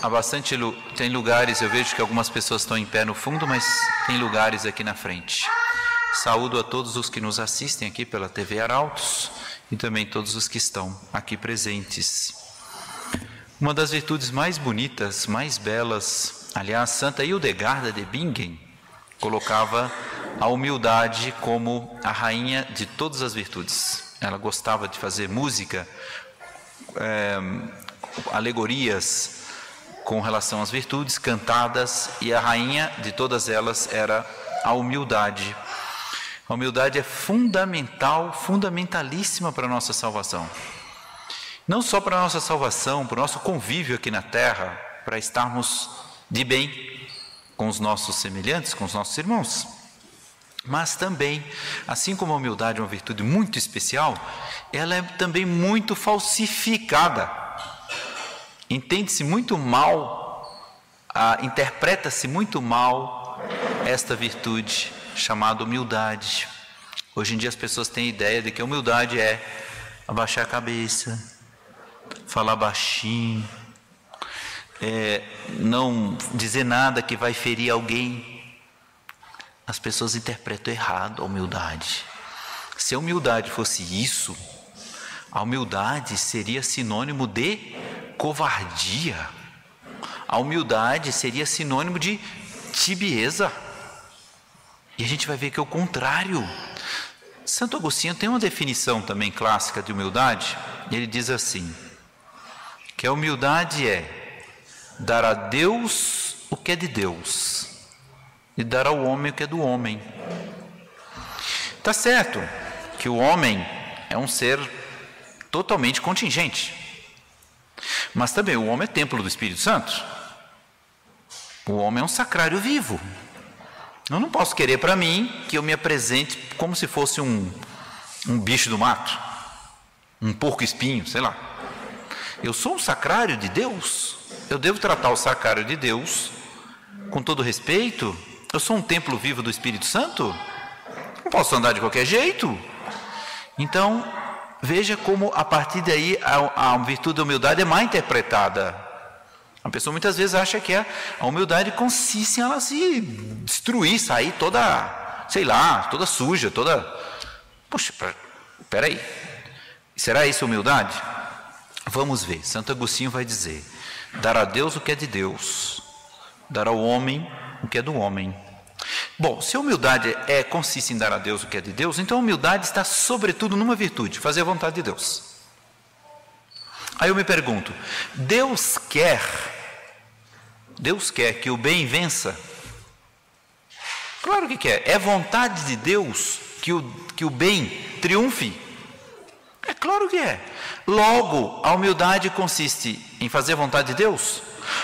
Há bastante tem lugares, eu vejo que algumas pessoas estão em pé no fundo, mas tem lugares aqui na frente. Saúdo a todos os que nos assistem aqui pela TV Arautos e também todos os que estão aqui presentes. Uma das virtudes mais bonitas, mais belas, aliás, Santa Hildegarda de Bingen colocava a humildade como a rainha de todas as virtudes. Ela gostava de fazer música, é, alegorias com relação às virtudes cantadas, e a rainha de todas elas era a humildade a humildade é fundamental, fundamentalíssima para a nossa salvação. Não só para a nossa salvação, para o nosso convívio aqui na terra, para estarmos de bem com os nossos semelhantes, com os nossos irmãos. Mas também, assim como a humildade é uma virtude muito especial, ela é também muito falsificada. Entende-se muito mal, interpreta-se muito mal esta virtude chamada humildade. Hoje em dia as pessoas têm a ideia de que a humildade é abaixar a cabeça, falar baixinho, é, não dizer nada que vai ferir alguém. As pessoas interpretam errado a humildade. Se a humildade fosse isso, a humildade seria sinônimo de covardia. A humildade seria sinônimo de tibieza. E a gente vai ver que é o contrário. Santo Agostinho tem uma definição também clássica de humildade, ele diz assim: que a humildade é dar a Deus o que é de Deus e dar ao homem o que é do homem. Tá certo que o homem é um ser totalmente contingente. Mas também o homem é templo do Espírito Santo. O homem é um sacrário vivo. Eu não posso querer para mim que eu me apresente como se fosse um, um bicho do mato, um porco espinho, sei lá. Eu sou um sacrário de Deus. Eu devo tratar o sacrário de Deus com todo respeito. Eu sou um templo vivo do Espírito Santo. Não posso andar de qualquer jeito. Então, veja como a partir daí a, a virtude da humildade é mal interpretada. A pessoa muitas vezes acha que a, humildade consiste em ela se destruir, sair toda, sei lá, toda suja, toda. Poxa, peraí. Será isso humildade? Vamos ver. Santo Agostinho vai dizer: dar a Deus o que é de Deus, dar ao homem o que é do homem. Bom, se a humildade é, consiste em dar a Deus o que é de Deus, então a humildade está sobretudo numa virtude, fazer a vontade de Deus. Aí eu me pergunto: Deus quer Deus quer que o bem vença? Claro que quer. É vontade de Deus que o, que o bem triunfe? É claro que é. Logo, a humildade consiste em fazer a vontade de Deus?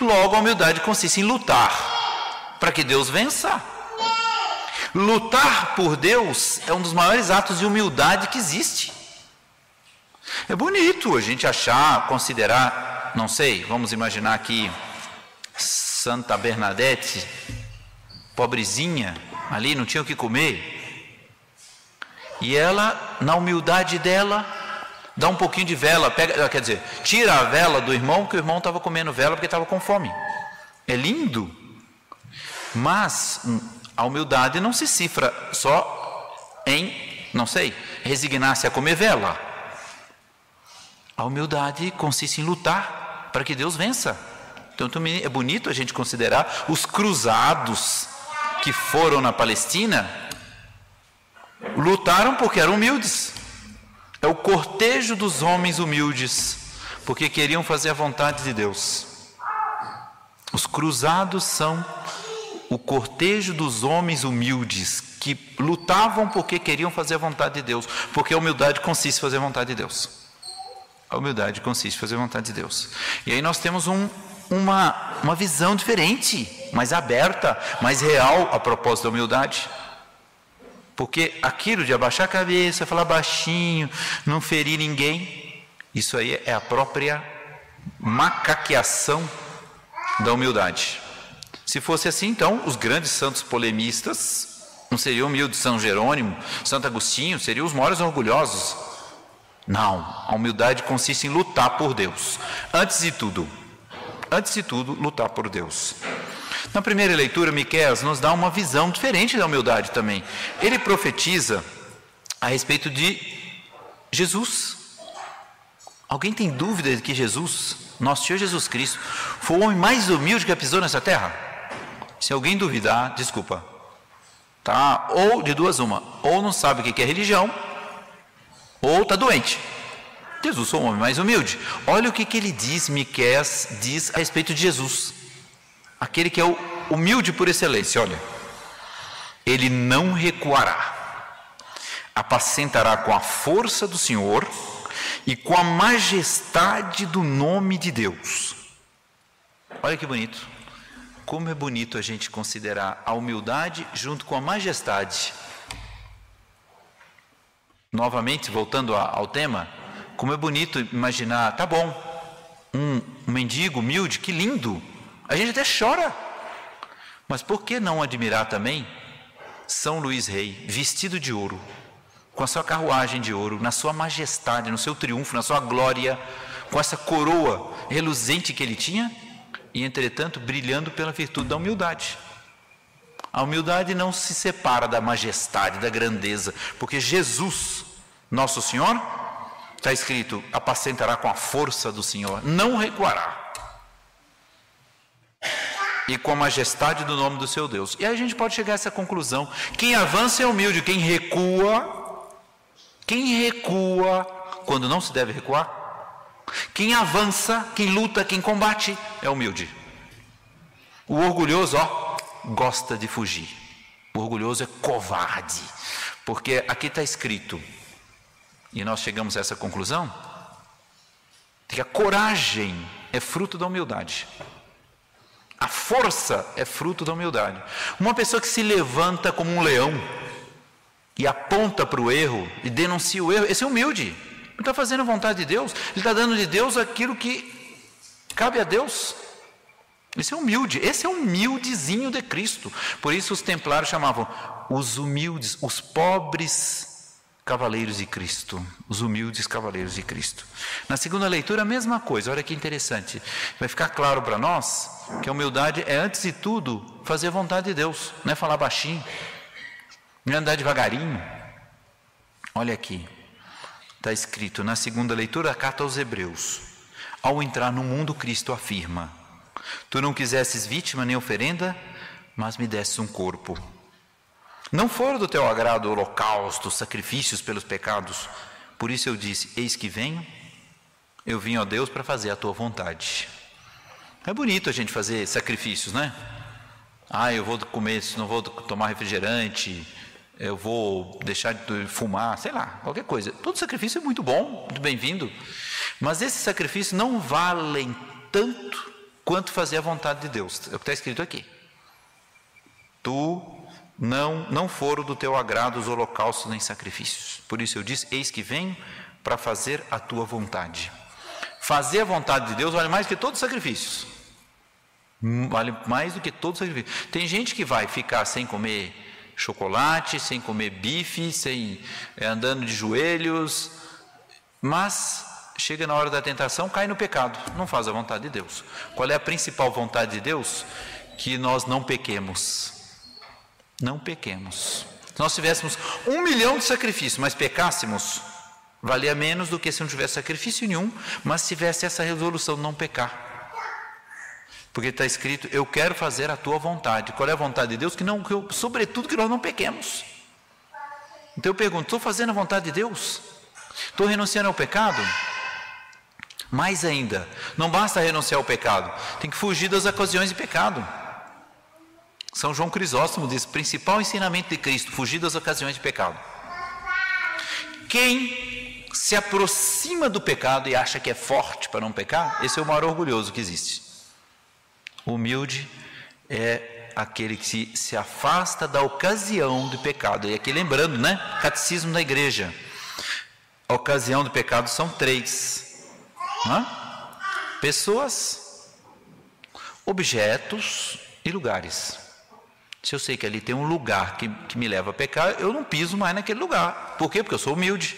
Logo, a humildade consiste em lutar para que Deus vença. Lutar por Deus é um dos maiores atos de humildade que existe. É bonito a gente achar, considerar, não sei, vamos imaginar aqui Santa Bernadette, pobrezinha, ali não tinha o que comer. E ela, na humildade dela, Dá um pouquinho de vela, pega, quer dizer, tira a vela do irmão, que o irmão estava comendo vela porque estava com fome. É lindo. Mas hum, a humildade não se cifra só em, não sei, resignar-se a comer vela. A humildade consiste em lutar para que Deus vença. Então é bonito a gente considerar os cruzados que foram na Palestina, lutaram porque eram humildes. É o cortejo dos homens humildes, porque queriam fazer a vontade de Deus. Os cruzados são o cortejo dos homens humildes que lutavam porque queriam fazer a vontade de Deus, porque a humildade consiste em fazer a vontade de Deus. A humildade consiste em fazer a vontade de Deus. E aí nós temos um, uma, uma visão diferente, mais aberta, mais real a propósito da humildade. Porque aquilo de abaixar a cabeça, falar baixinho, não ferir ninguém, isso aí é a própria macaqueação da humildade. Se fosse assim, então, os grandes santos polemistas não seriam humildes. São Jerônimo, Santo Agostinho seriam os maiores orgulhosos. Não, a humildade consiste em lutar por Deus. Antes de tudo, antes de tudo, lutar por Deus. Na primeira leitura, Miqueias nos dá uma visão diferente da humildade também. Ele profetiza a respeito de Jesus. Alguém tem dúvida de que Jesus, nosso Senhor Jesus Cristo, foi o homem mais humilde que pisou nessa terra? Se alguém duvidar, desculpa. Tá? Ou de duas uma, ou não sabe o que é religião, ou está doente. Jesus foi um homem mais humilde. Olha o que, que ele diz, Miqués diz a respeito de Jesus. Aquele que é o humilde por excelência, olha. Ele não recuará. Apacentará com a força do Senhor e com a majestade do nome de Deus. Olha que bonito. Como é bonito a gente considerar a humildade junto com a majestade. Novamente, voltando ao tema, como é bonito imaginar, tá bom, um, mendigo humilde, que lindo, a gente até chora, mas por que não admirar também São Luís Rei, vestido de ouro, com a sua carruagem de ouro, na sua majestade, no seu triunfo, na sua glória, com essa coroa reluzente que ele tinha? E, entretanto, brilhando pela virtude da humildade. A humildade não se separa da majestade, da grandeza, porque Jesus, nosso Senhor, está escrito: apacentará com a força do Senhor, não recuará. E com a majestade do nome do seu Deus. E aí a gente pode chegar a essa conclusão: quem avança é humilde, quem recua, quem recua quando não se deve recuar, quem avança, quem luta, quem combate é humilde. O orgulhoso, ó, gosta de fugir. O orgulhoso é covarde. Porque aqui está escrito, e nós chegamos a essa conclusão, que a coragem é fruto da humildade. A força é fruto da humildade. Uma pessoa que se levanta como um leão e aponta para o erro e denuncia o erro, esse é humilde. Ele está fazendo a vontade de Deus, ele está dando de Deus aquilo que cabe a Deus. Esse é humilde, esse é humildezinho de Cristo. Por isso os templários chamavam os humildes, os pobres cavaleiros de Cristo, os humildes cavaleiros de Cristo. Na segunda leitura, a mesma coisa, olha que interessante. Vai ficar claro para nós que a humildade é, antes de tudo, fazer a vontade de Deus, não é falar baixinho, não é andar devagarinho. Olha aqui, Está escrito na segunda leitura, a carta aos Hebreus. Ao entrar no mundo, Cristo afirma: Tu não quisesses vítima nem oferenda, mas me desses um corpo. Não foram do teu agrado holocaustos, sacrifícios pelos pecados. Por isso eu disse: Eis que venho. Eu vim, ó Deus, para fazer a tua vontade. É bonito a gente fazer sacrifícios, né? Ah, eu vou comer, não vou tomar refrigerante, eu vou deixar de fumar, sei lá, qualquer coisa. Todo sacrifício é muito bom, muito bem-vindo. Mas esses sacrifícios não valem tanto quanto fazer a vontade de Deus. É o que está escrito aqui. Tu não não foram do teu agrado os holocaustos nem sacrifícios. Por isso eu disse: Eis que venho para fazer a tua vontade. Fazer a vontade de Deus vale mais que todos os sacrifícios. Vale mais do que todos os sacrifícios. Tem gente que vai ficar sem comer chocolate, sem comer bife, sem é, andando de joelhos, mas chega na hora da tentação, cai no pecado, não faz a vontade de Deus. Qual é a principal vontade de Deus? Que nós não pequemos. Não pequemos. Se nós tivéssemos um milhão de sacrifícios, mas pecássemos, valia menos do que se não tivesse sacrifício nenhum, mas tivesse essa resolução de não pecar. Porque está escrito, eu quero fazer a tua vontade. Qual é a vontade de Deus? Que não, que eu, sobretudo que nós não pequemos. Então eu pergunto, estou fazendo a vontade de Deus? Estou renunciando ao pecado? Mais ainda, não basta renunciar ao pecado, tem que fugir das ocasiões de pecado. São João Crisóstomo diz: principal ensinamento de Cristo, fugir das ocasiões de pecado. Quem se aproxima do pecado e acha que é forte para não pecar, esse é o maior orgulhoso que existe. Humilde é aquele que se, se afasta da ocasião do pecado. E aqui lembrando, né? Catecismo da igreja. A ocasião do pecado são três: Hã? pessoas, objetos e lugares. Se eu sei que ali tem um lugar que, que me leva a pecar, eu não piso mais naquele lugar. Por quê? Porque eu sou humilde.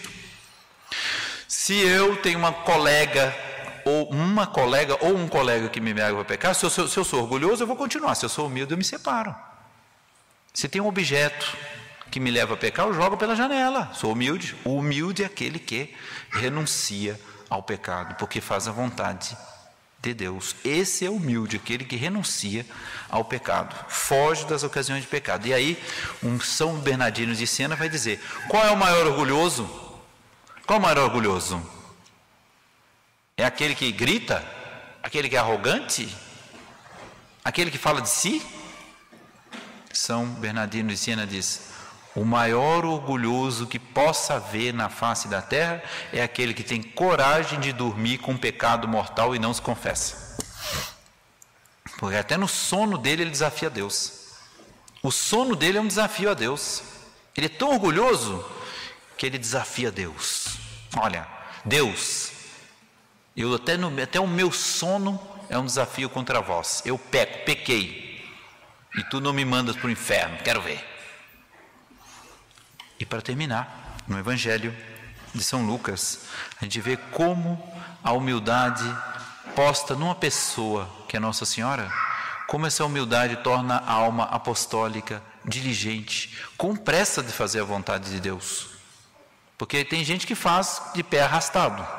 Se eu tenho uma colega, ou uma colega, ou um colega que me leva a pecar, se eu, se eu sou orgulhoso, eu vou continuar. Se eu sou humilde, eu me separo. Se tem um objeto que me leva a pecar, eu jogo pela janela. Sou humilde. O humilde é aquele que renuncia ao pecado, porque faz a vontade de Deus. Esse é humilde, aquele que renuncia ao pecado, foge das ocasiões de pecado. E aí, um São Bernardino de Sena vai dizer: qual é o maior orgulhoso? Qual é o maior orgulhoso? É aquele que grita? Aquele que é arrogante? Aquele que fala de si? São Bernardino de Sena diz: o maior orgulhoso que possa haver na face da terra é aquele que tem coragem de dormir com um pecado mortal e não se confessa. Porque até no sono dele ele desafia Deus. O sono dele é um desafio a Deus. Ele é tão orgulhoso que ele desafia Deus. Olha, Deus, eu até, no, até o meu sono é um desafio contra vós. Eu peco, pequei. E tu não me mandas para o inferno, quero ver. E para terminar, no Evangelho de São Lucas, a gente vê como a humildade posta numa pessoa, que é Nossa Senhora, como essa humildade torna a alma apostólica, diligente, com pressa de fazer a vontade de Deus. Porque tem gente que faz de pé arrastado.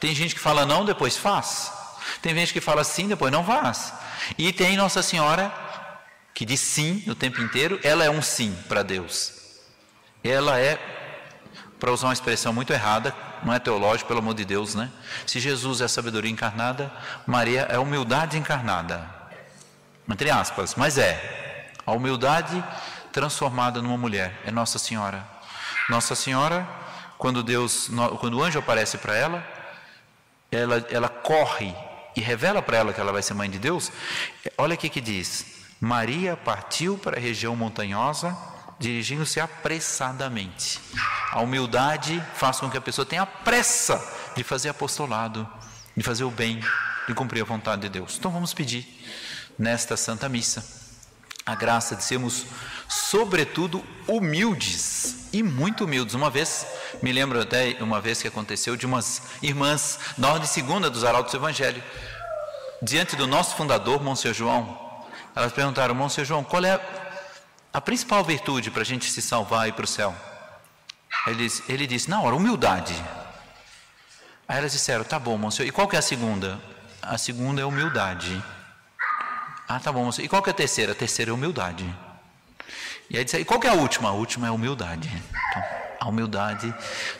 Tem gente que fala não, depois faz. Tem gente que fala sim, depois não faz. E tem Nossa Senhora que diz sim o tempo inteiro, ela é um sim para Deus ela é, para usar uma expressão muito errada, não é teológico, pelo amor de Deus, né? Se Jesus é sabedoria encarnada, Maria é humildade encarnada. Entre aspas, mas é. A humildade transformada numa mulher é Nossa Senhora. Nossa Senhora, quando Deus, quando o anjo aparece para ela, ela, ela corre e revela para ela que ela vai ser mãe de Deus. Olha o que que diz: Maria partiu para a região montanhosa dirigindo-se apressadamente. A humildade faz com que a pessoa tenha pressa de fazer apostolado, de fazer o bem, de cumprir a vontade de Deus. Então vamos pedir nesta Santa Missa a graça de sermos, sobretudo, humildes e muito humildes. Uma vez, me lembro até uma vez que aconteceu de umas irmãs da ordem segunda dos Arautos do Evangelho, diante do nosso fundador, Monsenhor João. Elas perguntaram, Monsenhor João, qual é a principal virtude para a gente se salvar e ir para o céu? Ele, ele disse, na hora, humildade. Aí elas disseram, tá bom, moço. E qual que é a segunda? A segunda é humildade. Ah, tá bom, moço. E qual que é a terceira? A terceira é humildade. E aí disse, e qual que é a última? A última é a humildade. Então, a humildade,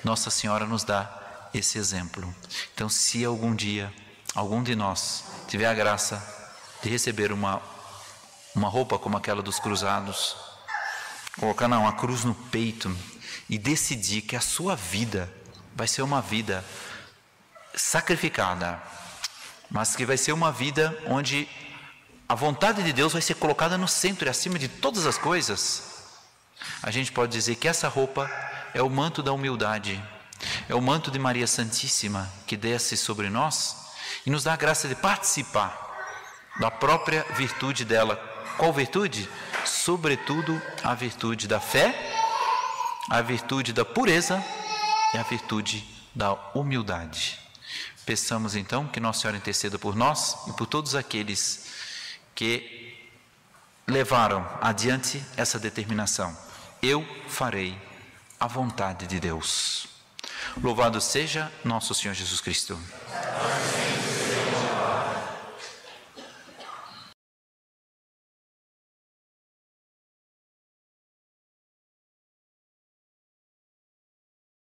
Nossa Senhora nos dá esse exemplo. Então, se algum dia algum de nós tiver a graça de receber uma uma roupa como aquela dos cruzados, colocar não, uma cruz no peito e decidir que a sua vida vai ser uma vida sacrificada, mas que vai ser uma vida onde a vontade de Deus vai ser colocada no centro e acima de todas as coisas, a gente pode dizer que essa roupa é o manto da humildade, é o manto de Maria Santíssima que desce sobre nós e nos dá a graça de participar da própria virtude dela qual virtude? Sobretudo a virtude da fé, a virtude da pureza e a virtude da humildade. Peçamos então que Nossa Senhora interceda por nós e por todos aqueles que levaram adiante essa determinação. Eu farei a vontade de Deus. Louvado seja nosso Senhor Jesus Cristo.